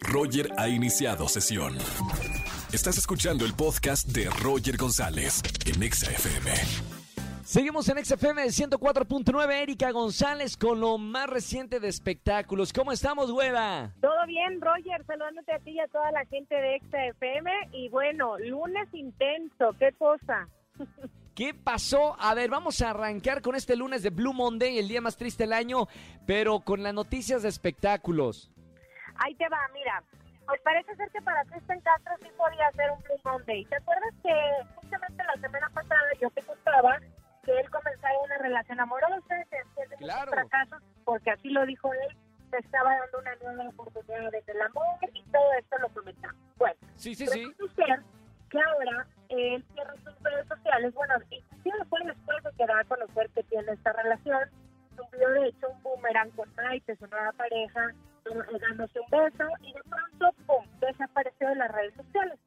Roger ha iniciado sesión. Estás escuchando el podcast de Roger González en Exa FM. Seguimos en XFM 104.9, Erika González con lo más reciente de espectáculos. ¿Cómo estamos, güera? Todo bien, Roger, saludándote a ti y a toda la gente de XFM. Y bueno, lunes intenso, qué cosa. ¿Qué pasó? A ver, vamos a arrancar con este lunes de Blue Monday, el día más triste del año, pero con las noticias de espectáculos. Ahí te va, mira. Pues parece ser que para Kristen Castro sí podía ser un Blue Monday. ¿Te acuerdas que justamente la semana pasada yo te contaba que él comenzaba una relación amorosa, que Claro. fracasos, porque así lo dijo él, se estaba dando una nueva oportunidad en el amor y todo esto lo comentamos. Bueno, Sí, sí, sí. ser que ahora él cierra sus redes sociales, bueno, inclusive fue después de que da a conocer que tiene esta relación, subió de hecho un boomerang con Maite, su nueva pareja, dándose un beso y de pronto, pum, desapareció de las redes sociales.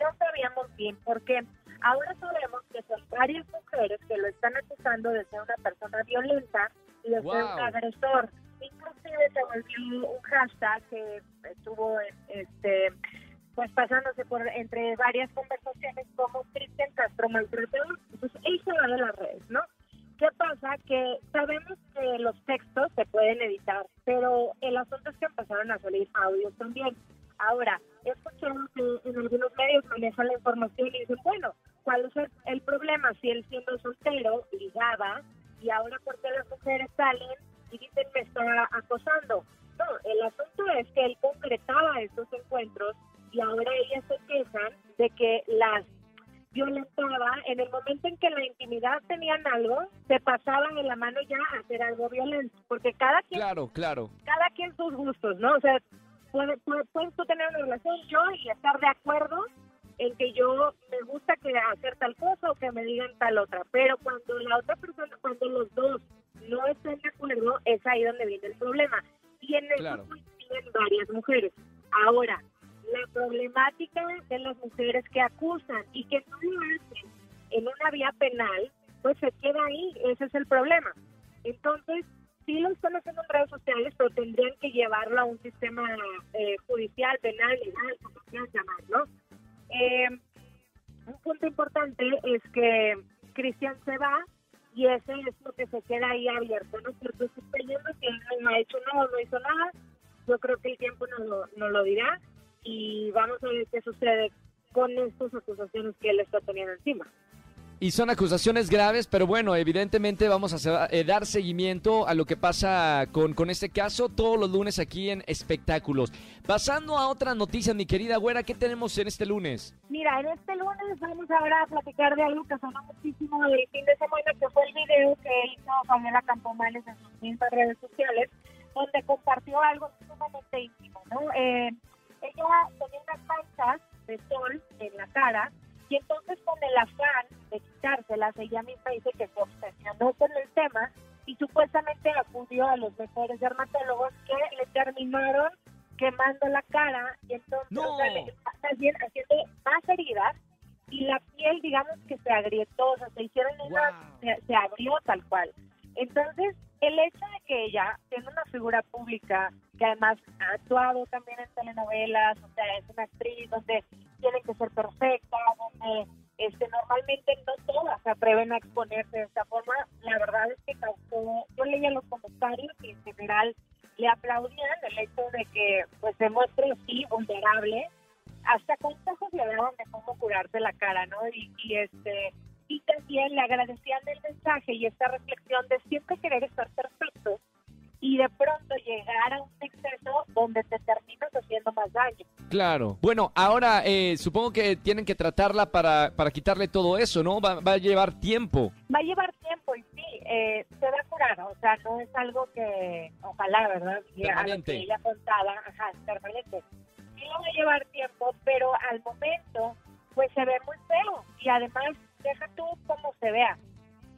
No sabíamos bien por qué. Ahora sabemos que son varias mujeres que lo están acusando de ser una persona violenta y de ser un agresor. Inclusive se volvió un hashtag que estuvo este pues pasándose por entre varias conversaciones como Cristian Castro maltratador. Entonces él se va de las redes, ¿no? ¿Qué pasa? Que sabemos que los textos se pueden editar, empezaron a salir audios también. Ahora, he escuchado que en algunos medios manejan la información y dicen, bueno, ¿cuál es el, problema? Si él siendo soltero ligaba y ahora por qué las mujeres salen y dicen me está acosando. No, el asunto es que él concretaba estos encuentros y ahora ellas se quejan de que las violentaba en el momento en que la intimidad tenían algo, se pasaban de la mano ya a hacer algo violento, porque cada quien, Claro, claro. cada quien sus gustos, ¿no? O sea, puede, puede- puedes tú tener una relación yo y estar de acuerdo en que yo me gusta que hacer tal cosa o que me digan tal otra, pero cuando la otra persona, cuando los dos no están de acuerdo, es ahí donde viene el problema. Y en eso Claro. coinciden varias mujeres. Ahora, la problemática de las mujeres que acusan y que no lo hacen en una vía penal, pues se queda ahí, ese es el problema. Entonces, sí lo están haciendo en redes sociales, pero tendrían que llevarlo a un sistema eh, judicial, penal, legal, como quieran llamar, ¿no? Eh, un punto importante es que Cristian se va y ese es lo que se queda ahí abierto, ¿no? Porque se está yendo que no ha hecho nada, no hizo nada. Yo creo que el tiempo nos lo, nos lo dirá y vamos a ver qué sucede con estas acusaciones que él está teniendo encima. Y son acusaciones graves, pero bueno, evidentemente vamos a eh, dar seguimiento a lo que pasa con, con este caso todos los lunes aquí en Espectáculos. Pasando a otras noticias, mi querida güera, ¿qué tenemos en este lunes? Mira, en este lunes vamos ahora a platicar de algo que sonó muchísimo del fin de semana, que fue el video que hizo Fabiola Campomanes en sus redes sociales, donde compartió algo sumamente íntimo, ¿no? Eh, ella tenía unas manchas de sol en la cara y entonces con el afán de quitárselas, ella misma dice que se obsesionó con el tema y supuestamente acudió a los mejores dermatólogos que le terminaron quemando la cara y entonces ¡No! o sea, le- más bien haciendo más heridas y la piel digamos que se agrietó, o sea, se hicieron una, Wow. se, se abrió tal cual. Entonces, el hecho de que ella, siendo una figura pública, que además ha actuado también en telenovelas, o sea, es una actriz donde tiene que ser perfecta, donde este, normalmente no todas se atreven a exponerse de esta forma, la verdad es que causó, yo leía los comentarios y en general le aplaudían el hecho de que pues se muestre vulnerable, hasta consejos le daban de cómo curarse la cara, ¿no? Y, y este y también le agradecían el mensaje y esta reflexión de siempre querer estar perfecto y de pronto llegar a un exceso donde te terminas haciendo más daño. Claro. Bueno, ahora eh, supongo que tienen que tratarla para, para quitarle todo eso, ¿no? Va, va a llevar tiempo. Va a llevar tiempo y sí, eh, se va a curar, o sea, no es algo que, ojalá, ¿verdad? A Permanente. que ella contaba, ajá, permanente. Sí lo va a llevar tiempo, pero al momento, pues se ve muy feo y además, deja tú cómo se vea.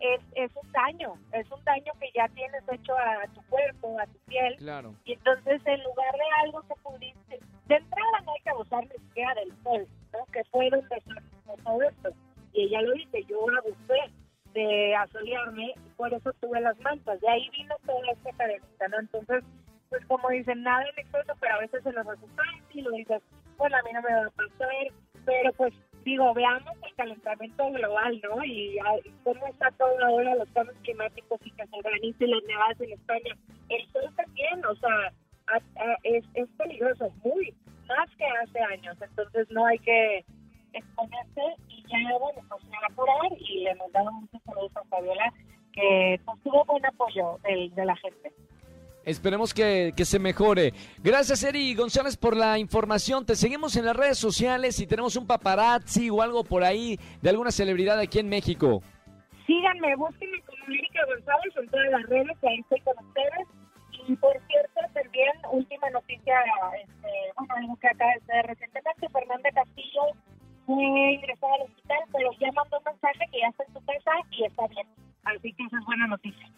Es, es un daño, es un daño que ya tienes hecho a tu cuerpo, a tu piel, Claro. y entonces en lugar de algo que pudiste, de entrada no hay que abusar ni siquiera del sol, ¿no? Que fue donde todo esto. Y ella lo dice, yo abusé de asolearme y por eso tuve las manchas. De ahí vino toda esta cadenita, ¿no? Entonces, pues como dicen, nada en exceso, pero a veces se nos resulta y lo dices, bueno, a mí no me va a pasar, pero pues digo, veamos el calentamiento global, ¿no? Y, cómo está todo ahora los cambios climáticos y que se organicen las nevadas en España. El sol también, o sea, es, es peligroso, muy, más que hace años. Entonces no hay que exponerse y ya, bueno, pues se va a curar y le mandamos muchos saludos a Fabiola, que pues, tuvo buen apoyo de, de la gente. Esperemos que, que, se mejore. Gracias, Eri González, por la información. Te seguimos en las redes sociales si tenemos un paparazzi o algo por ahí de alguna celebridad aquí en México. Síganme, búsquenme como Erika González en todas las redes, ahí estoy con ustedes. Y por cierto, también, última noticia, este, bueno, algo que acaba de ser recientemente, Fernanda Castillo fue ingresada al hospital, pero ya mandó un mensaje que ya está en su casa y está bien. Así que esa es buena noticia.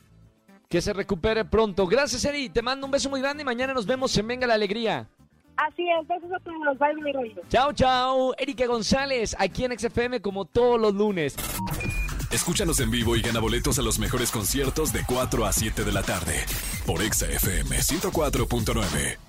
Que se recupere pronto. Gracias, Eri. Te mando un beso muy grande y mañana nos vemos en Venga la Alegría. Así es, besos a todos. Bye, mi Chao, chao. Erika González, aquí en XFM como todos los lunes. Escúchanos en vivo y gana boletos a los mejores conciertos de 4 a 7 de la tarde por XFM 104.9.